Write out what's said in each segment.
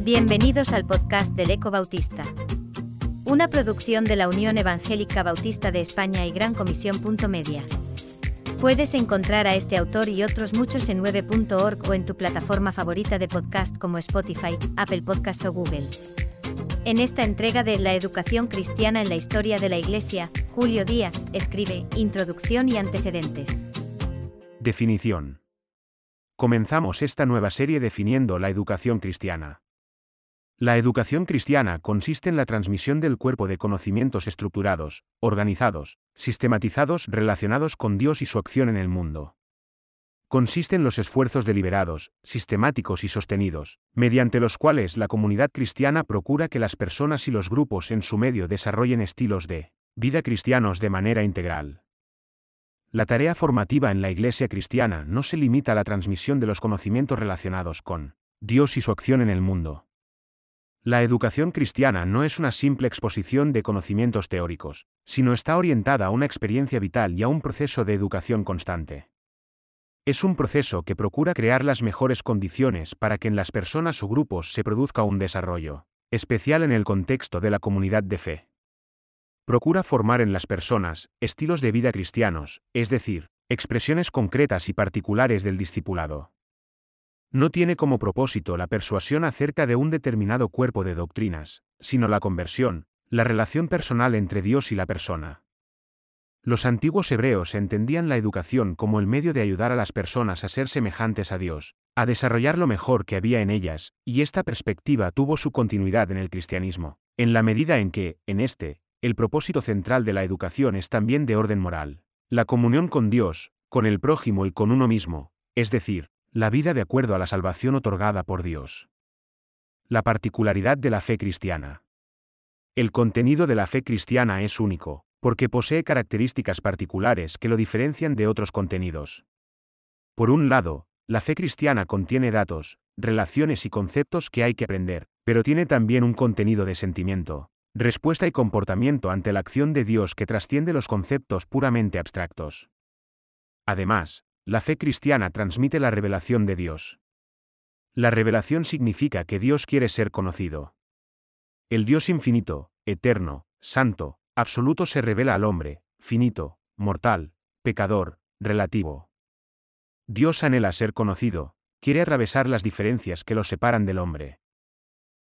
Bienvenidos al podcast del Eco Bautista. Una producción de la Unión Evangélica Bautista de España y Gran Comisión. Media. Puedes encontrar a este autor y otros muchos en 9.org o en tu plataforma favorita de podcast como Spotify, Apple Podcasts o Google. En esta entrega de La educación cristiana en la historia de la Iglesia, Julio Díaz escribe Introducción y antecedentes. Definición. Comenzamos esta nueva serie definiendo la educación cristiana. La educación cristiana consiste en la transmisión del cuerpo de conocimientos estructurados, organizados, sistematizados relacionados con Dios y su acción en el mundo. Consiste en los esfuerzos deliberados, sistemáticos y sostenidos, mediante los cuales la comunidad cristiana procura que las personas y los grupos en su medio desarrollen estilos de vida cristianos de manera integral. La tarea formativa en la Iglesia cristiana no se limita a la transmisión de los conocimientos relacionados con Dios y su acción en el mundo. La educación cristiana no es una simple exposición de conocimientos teóricos, sino está orientada a una experiencia vital y a un proceso de educación constante. Es un proceso que procura crear las mejores condiciones para que en las personas o grupos se produzca un desarrollo, especial en el contexto de la comunidad de fe. Procura formar en las personas estilos de vida cristianos, es decir, expresiones concretas y particulares del discipulado no tiene como propósito la persuasión acerca de un determinado cuerpo de doctrinas, sino la conversión, la relación personal entre Dios y la persona. Los antiguos hebreos entendían la educación como el medio de ayudar a las personas a ser semejantes a Dios, a desarrollar lo mejor que había en ellas, y esta perspectiva tuvo su continuidad en el cristianismo, en la medida en que, en este, el propósito central de la educación es también de orden moral, la comunión con Dios, con el prójimo y con uno mismo, es decir, la vida de acuerdo a la salvación otorgada por Dios. La particularidad de la fe cristiana. El contenido de la fe cristiana es único, porque posee características particulares que lo diferencian de otros contenidos. Por un lado, la fe cristiana contiene datos, relaciones y conceptos que hay que aprender, pero tiene también un contenido de sentimiento, respuesta y comportamiento ante la acción de Dios que trasciende los conceptos puramente abstractos. Además, la fe cristiana transmite la revelación de Dios. La revelación significa que Dios quiere ser conocido. El Dios infinito, eterno, santo, absoluto se revela al hombre, finito, mortal, pecador, relativo. Dios anhela ser conocido, quiere atravesar las diferencias que lo separan del hombre.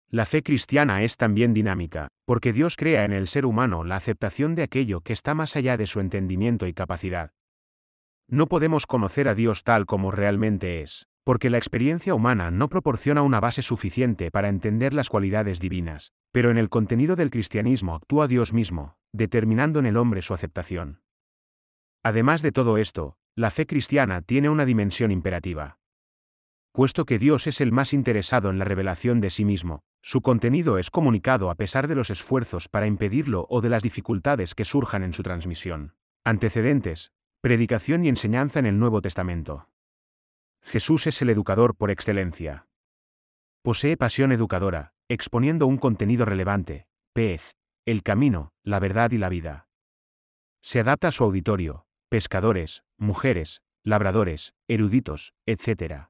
La fe cristiana es también dinámica, porque Dios crea en el ser humano la aceptación de aquello que está más allá de su entendimiento y capacidad. No podemos conocer a Dios tal como realmente es, porque la experiencia humana no proporciona una base suficiente para entender las cualidades divinas, pero en el contenido del cristianismo actúa Dios mismo, determinando en el hombre su aceptación. Además de todo esto, la fe cristiana tiene una dimensión imperativa. Puesto que Dios es el más interesado en la revelación de sí mismo, su contenido es comunicado a pesar de los esfuerzos para impedirlo o de las dificultades que surjan en su transmisión. Antecedentes, Predicación y enseñanza en el Nuevo Testamento. Jesús es el educador por excelencia. Posee pasión educadora, exponiendo un contenido relevante, pez, el camino, la verdad y la vida. Se adapta a su auditorio, pescadores, mujeres, labradores, eruditos, etc.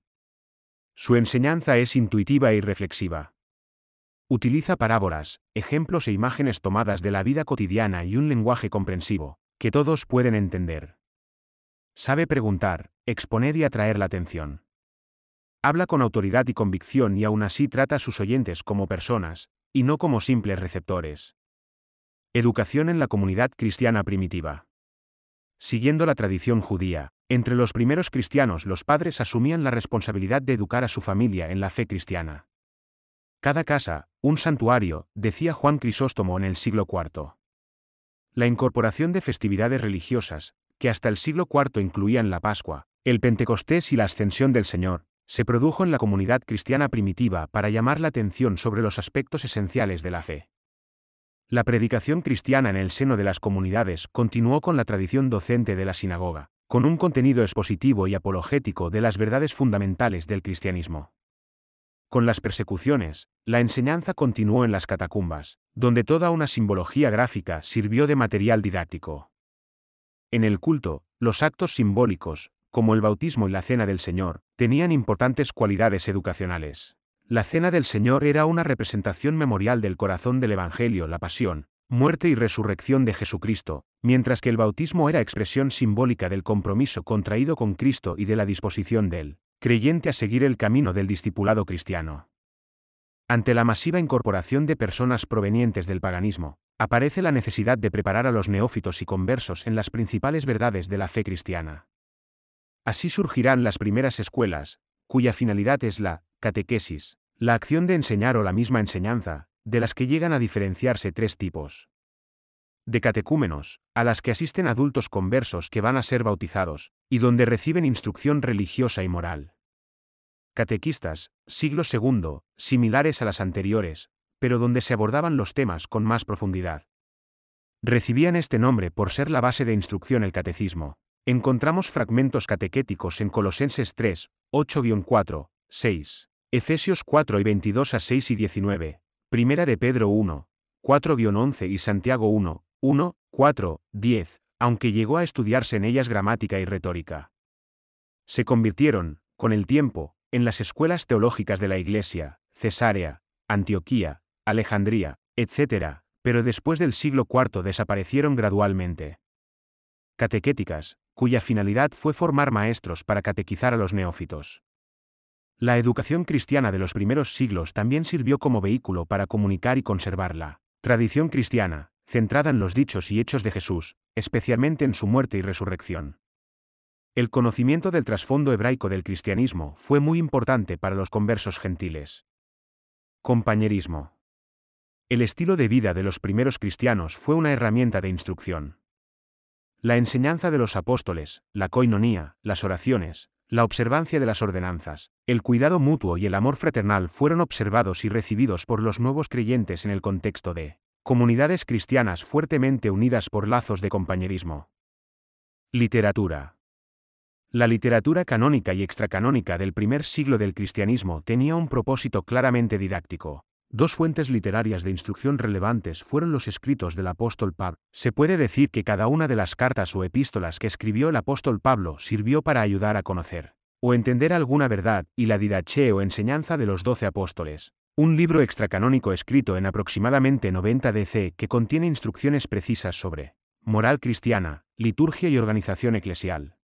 Su enseñanza es intuitiva y reflexiva. Utiliza parábolas, ejemplos e imágenes tomadas de la vida cotidiana y un lenguaje comprensivo, que todos pueden entender. Sabe preguntar, exponer y atraer la atención. Habla con autoridad y convicción y aún así trata a sus oyentes como personas, y no como simples receptores. Educación en la comunidad cristiana primitiva. Siguiendo la tradición judía, entre los primeros cristianos los padres asumían la responsabilidad de educar a su familia en la fe cristiana. Cada casa, un santuario, decía Juan Crisóstomo en el siglo IV. La incorporación de festividades religiosas, que hasta el siglo IV incluían la Pascua, el Pentecostés y la Ascensión del Señor, se produjo en la comunidad cristiana primitiva para llamar la atención sobre los aspectos esenciales de la fe. La predicación cristiana en el seno de las comunidades continuó con la tradición docente de la sinagoga, con un contenido expositivo y apologético de las verdades fundamentales del cristianismo. Con las persecuciones, la enseñanza continuó en las catacumbas, donde toda una simbología gráfica sirvió de material didáctico. En el culto, los actos simbólicos, como el bautismo y la cena del Señor, tenían importantes cualidades educacionales. La cena del Señor era una representación memorial del corazón del Evangelio, la pasión, muerte y resurrección de Jesucristo, mientras que el bautismo era expresión simbólica del compromiso contraído con Cristo y de la disposición del creyente a seguir el camino del discipulado cristiano. Ante la masiva incorporación de personas provenientes del paganismo, aparece la necesidad de preparar a los neófitos y conversos en las principales verdades de la fe cristiana. Así surgirán las primeras escuelas, cuya finalidad es la catequesis, la acción de enseñar o la misma enseñanza, de las que llegan a diferenciarse tres tipos. De catecúmenos, a las que asisten adultos conversos que van a ser bautizados, y donde reciben instrucción religiosa y moral. Catequistas, siglo II, similares a las anteriores, pero donde se abordaban los temas con más profundidad. Recibían este nombre por ser la base de instrucción el catecismo. Encontramos fragmentos catequéticos en Colosenses 3, 8-4, 6, Efesios 4 y 22 a 6 y 19, Primera de Pedro 1, 4-11 y Santiago 1, 1, 4, 10, aunque llegó a estudiarse en ellas gramática y retórica. Se convirtieron, con el tiempo, en las escuelas teológicas de la Iglesia, Cesarea, Antioquía, Alejandría, etc., pero después del siglo IV desaparecieron gradualmente. Catequéticas, cuya finalidad fue formar maestros para catequizar a los neófitos. La educación cristiana de los primeros siglos también sirvió como vehículo para comunicar y conservar la tradición cristiana, centrada en los dichos y hechos de Jesús, especialmente en su muerte y resurrección. El conocimiento del trasfondo hebraico del cristianismo fue muy importante para los conversos gentiles. Compañerismo. El estilo de vida de los primeros cristianos fue una herramienta de instrucción. La enseñanza de los apóstoles, la coinonía, las oraciones, la observancia de las ordenanzas, el cuidado mutuo y el amor fraternal fueron observados y recibidos por los nuevos creyentes en el contexto de comunidades cristianas fuertemente unidas por lazos de compañerismo. Literatura. La literatura canónica y extracanónica del primer siglo del cristianismo tenía un propósito claramente didáctico. Dos fuentes literarias de instrucción relevantes fueron los escritos del apóstol Pablo. Se puede decir que cada una de las cartas o epístolas que escribió el apóstol Pablo sirvió para ayudar a conocer o entender alguna verdad y la didache o enseñanza de los doce apóstoles. Un libro extracanónico escrito en aproximadamente 90 DC que contiene instrucciones precisas sobre moral cristiana, liturgia y organización eclesial.